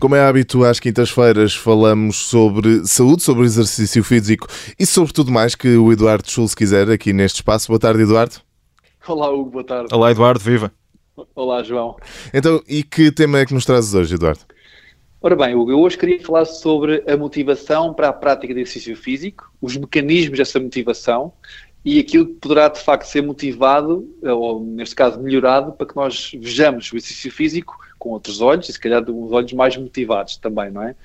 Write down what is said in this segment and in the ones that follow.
Como é hábito, às quintas-feiras falamos sobre saúde, sobre exercício físico e sobre tudo mais que o Eduardo Schultz quiser aqui neste espaço. Boa tarde, Eduardo. Olá, Hugo, boa tarde. Olá, Eduardo, viva. Olá, João. Então, e que tema é que nos trazes hoje, Eduardo? Ora bem, Hugo, eu hoje queria falar sobre a motivação para a prática de exercício físico, os mecanismos dessa motivação e aquilo que poderá de facto ser motivado, ou neste caso melhorado, para que nós vejamos o exercício físico com outros olhos e se calhar de uns olhos mais motivados também, não é?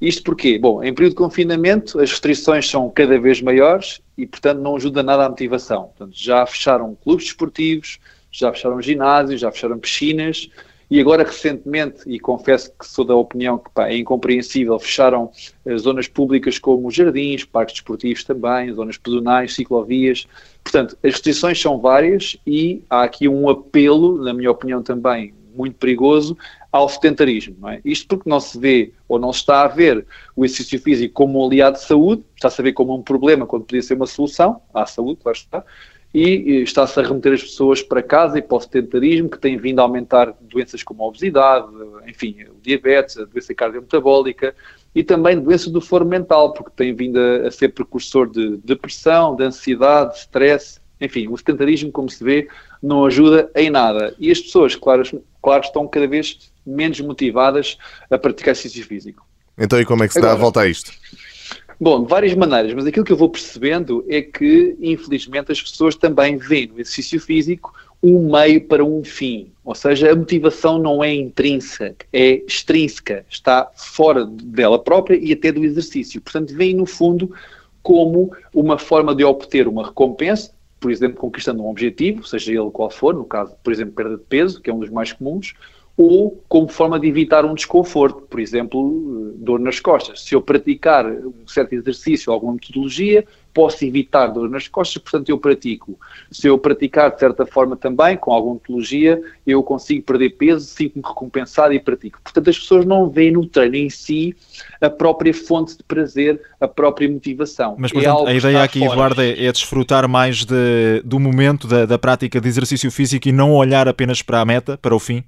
Isto porquê? Bom, em período de confinamento as restrições são cada vez maiores e, portanto, não ajuda nada à motivação. Portanto, já fecharam clubes desportivos, já fecharam ginásios, já fecharam piscinas, e agora, recentemente, e confesso que sou da opinião que pá, é incompreensível, fecharam uh, zonas públicas como jardins, parques desportivos também, zonas pedonais, ciclovias. Portanto, as restrições são várias e há aqui um apelo, na minha opinião também muito perigoso, ao sedentarismo. É? Isto porque não se vê ou não se está a ver o exercício físico como um aliado de saúde, está-se a ver como um problema quando podia ser uma solução à saúde, claro está, e está-se a remeter as pessoas para casa e para o sedentarismo, que tem vindo a aumentar doenças como a obesidade, enfim, o diabetes, a doença cardiometabólica e também doenças do foro mental, porque tem vindo a, a ser precursor de depressão, de ansiedade, de stress, enfim, o sedentarismo, como se vê, não ajuda em nada. E as pessoas, claro, claro estão cada vez menos motivadas a praticar exercício físico. Então, e como é que se Agora, dá a volta a isto? Bom, de várias maneiras, mas aquilo que eu vou percebendo é que, infelizmente, as pessoas também veem no exercício físico um meio para um fim. Ou seja, a motivação não é intrínseca, é extrínseca, está fora dela própria e até do exercício. Portanto, vem no fundo como uma forma de obter uma recompensa, por exemplo, conquistando um objetivo, seja ele qual for, no caso, por exemplo, perda de peso, que é um dos mais comuns, ou como forma de evitar um desconforto, por exemplo, dor nas costas. Se eu praticar um certo exercício ou alguma metodologia, posso evitar dor nas costas, portanto eu pratico. Se eu praticar de certa forma também, com alguma metodologia, eu consigo perder peso, sinto-me recompensado e pratico. Portanto, as pessoas não veem no treino em si a própria fonte de prazer, a própria motivação. Mas, portanto, é a ideia aqui, fora. Eduardo, é, é, desfrutar mais de, do momento da, da prática de exercício físico e não olhar apenas para a meta, para o fim?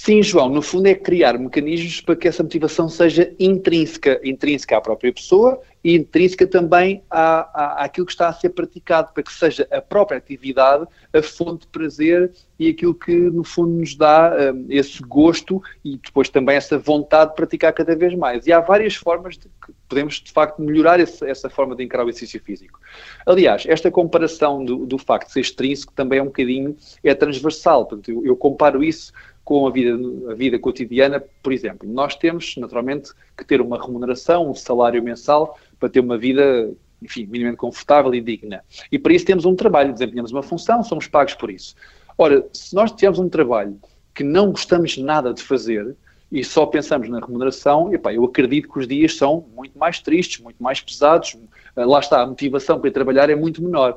Sim, João, no fundo é criar mecanismos para que essa motivação seja intrínseca, intrínseca à própria pessoa e intrínseca também à, à, àquilo que está a ser praticado, para que seja a própria atividade a fonte de prazer e aquilo que no fundo nos dá um, esse gosto e depois também essa vontade de praticar cada vez mais. E há várias formas de que podemos de facto melhorar esse, essa forma de encarar o exercício físico. Aliás, esta comparação do, do facto de ser extrínseco também é um bocadinho, é transversal, portanto eu, eu comparo isso com a vida, a vida cotidiana, por exemplo. Nós temos, naturalmente, que ter uma remuneração, um salário mensal, para ter uma vida, enfim, minimamente confortável e digna. E para isso temos um trabalho, desempenhamos uma função, somos pagos por isso. Ora, se nós tivermos um trabalho que não gostamos nada de fazer e só pensamos na remuneração, epá, eu acredito que os dias são muito mais tristes, muito mais pesados, lá está, a motivação para ir trabalhar é muito menor.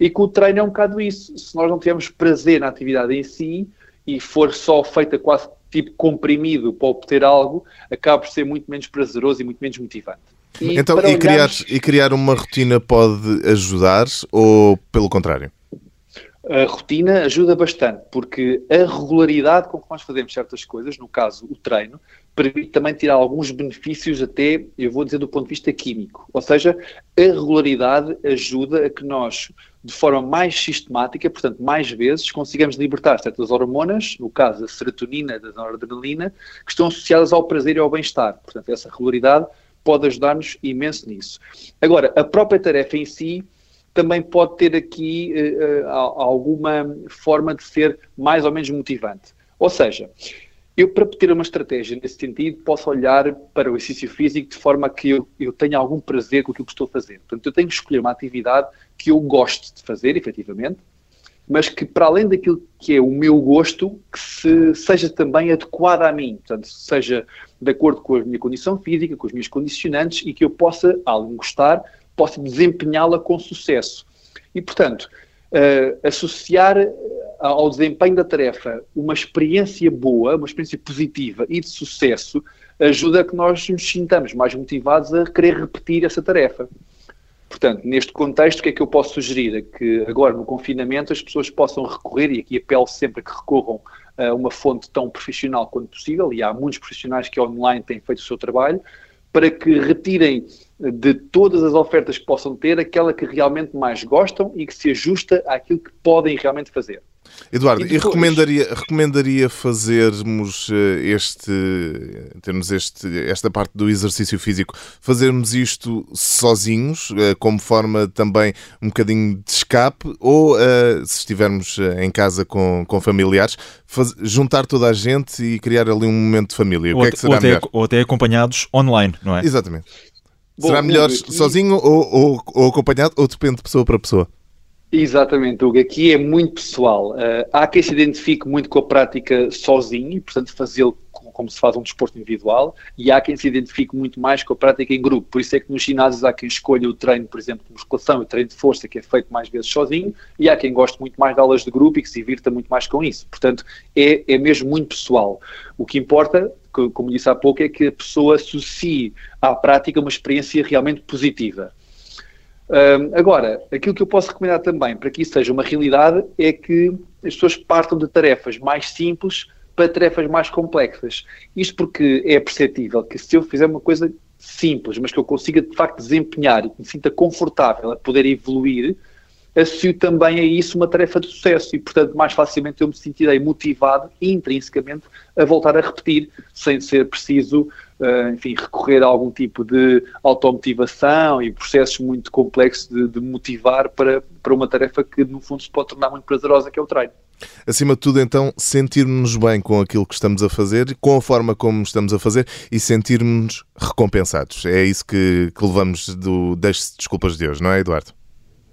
E com o treino é um bocado isso. Se nós não tivermos prazer na atividade em si, e for só feita quase tipo comprimido para obter algo, acaba por ser muito menos prazeroso e muito menos motivante. E então, e, criar, e criar uma rotina pode ajudar ou pelo contrário? A rotina ajuda bastante, porque a regularidade com que nós fazemos certas coisas, no caso o treino, permite também tirar alguns benefícios, até, eu vou dizer, do ponto de vista químico. Ou seja, a regularidade ajuda a que nós, de forma mais sistemática, portanto, mais vezes, consigamos libertar certas hormonas, no caso a serotonina a noradrenalina, que estão associadas ao prazer e ao bem-estar. Portanto, essa regularidade pode ajudar-nos imenso nisso. Agora, a própria tarefa em si também pode ter aqui uh, alguma forma de ser mais ou menos motivante. Ou seja, eu, para ter uma estratégia nesse sentido, posso olhar para o exercício físico de forma que eu, eu tenha algum prazer com aquilo que estou a fazer. Portanto, eu tenho que escolher uma atividade que eu gosto de fazer, efetivamente, mas que, para além daquilo que é o meu gosto, que se, seja também adequada a mim. Portanto, seja de acordo com a minha condição física, com os meus condicionantes e que eu possa, de gostar, possa desempenhá-la com sucesso. E, portanto, uh, associar ao desempenho da tarefa uma experiência boa, uma experiência positiva e de sucesso, ajuda a que nós nos sintamos mais motivados a querer repetir essa tarefa. Portanto, neste contexto, o que é que eu posso sugerir? É que agora, no confinamento, as pessoas possam recorrer, e aqui apelo sempre a que recorram a uma fonte tão profissional quanto possível, e há muitos profissionais que online têm feito o seu trabalho, para que retirem de todas as ofertas que possam ter aquela que realmente mais gostam e que se ajusta àquilo que podem realmente fazer. Eduardo, e, depois... e recomendaria, recomendaria fazermos eh, este, termos este, esta parte do exercício físico, fazermos isto sozinhos, eh, como forma também um bocadinho de escape, ou eh, se estivermos em casa com, com familiares, faz, juntar toda a gente e criar ali um momento de família. O que é que será ou até? Ou até acompanhados online, não é? Exatamente. Bom, será melhor aqui... sozinho ou, ou, ou acompanhado, ou depende de pessoa para pessoa? Exatamente, Hugo. Aqui é muito pessoal. Uh, há quem se identifique muito com a prática sozinho e, portanto, fazê-lo como se faz um desporto individual, e há quem se identifique muito mais com a prática em grupo. Por isso é que nos ginásios há quem escolha o treino, por exemplo, de musculação, o treino de força, que é feito mais vezes sozinho, e há quem goste muito mais de aulas de grupo e que se divirta muito mais com isso. Portanto, é, é mesmo muito pessoal. O que importa, como disse há pouco, é que a pessoa associe à prática uma experiência realmente positiva. Agora, aquilo que eu posso recomendar também para que isso seja uma realidade é que as pessoas partam de tarefas mais simples para tarefas mais complexas. Isto porque é perceptível que se eu fizer uma coisa simples, mas que eu consiga de facto desempenhar e que me sinta confortável a poder evoluir, associo também a isso uma tarefa de sucesso e, portanto, mais facilmente eu me sentirei motivado intrinsecamente a voltar a repetir, sem ser preciso uh, enfim, recorrer a algum tipo de automotivação e processos muito complexos de, de motivar para, para uma tarefa que, no fundo, se pode tornar muito prazerosa, que é o treino. Acima de tudo, então, sentirmos-nos bem com aquilo que estamos a fazer, com a forma como estamos a fazer e sentirmos-nos recompensados. É isso que, que levamos do Desculpas de hoje, não é, Eduardo?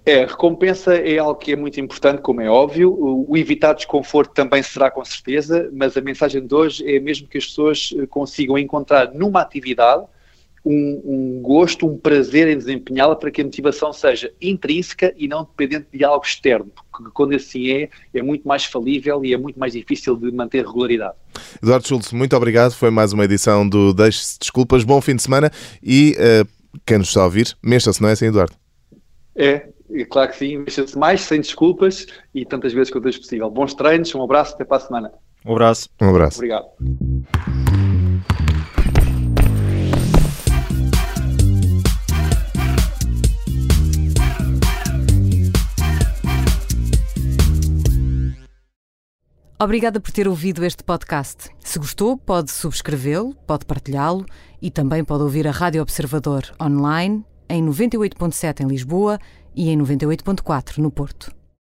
É, recompensa é algo que é muito importante, como é óbvio. O, evitar desconforto também será com certeza, mas a mensagem de hoje é mesmo que as pessoas eh, consigam encontrar numa atividade um, um gosto, um prazer em desempenhá-la para que a motivação seja intrínseca e não dependente de algo externo, porque quando assim é, é muito mais falível e é muito mais difícil de manter regularidade. Eduardo Schultz, muito obrigado. Foi mais uma edição do Deixe-se Desculpas. Bom fim de semana e uh, quem nos está a ouvir, mexa-se, não é assim, Eduardo? É, claro que sim, mexa-se mais, sem desculpas e tantas vezes quanto é possível. Bons treinos, um abraço, até para a semana. Um abraço. Um abraço. Obrigado. Obrigada por ter ouvido este podcast. Se gostou, pode subscrevê-lo, pode partilhá-lo e também pode ouvir a Rádio Observador online em 98.7 em Lisboa e em 98.4 no Porto.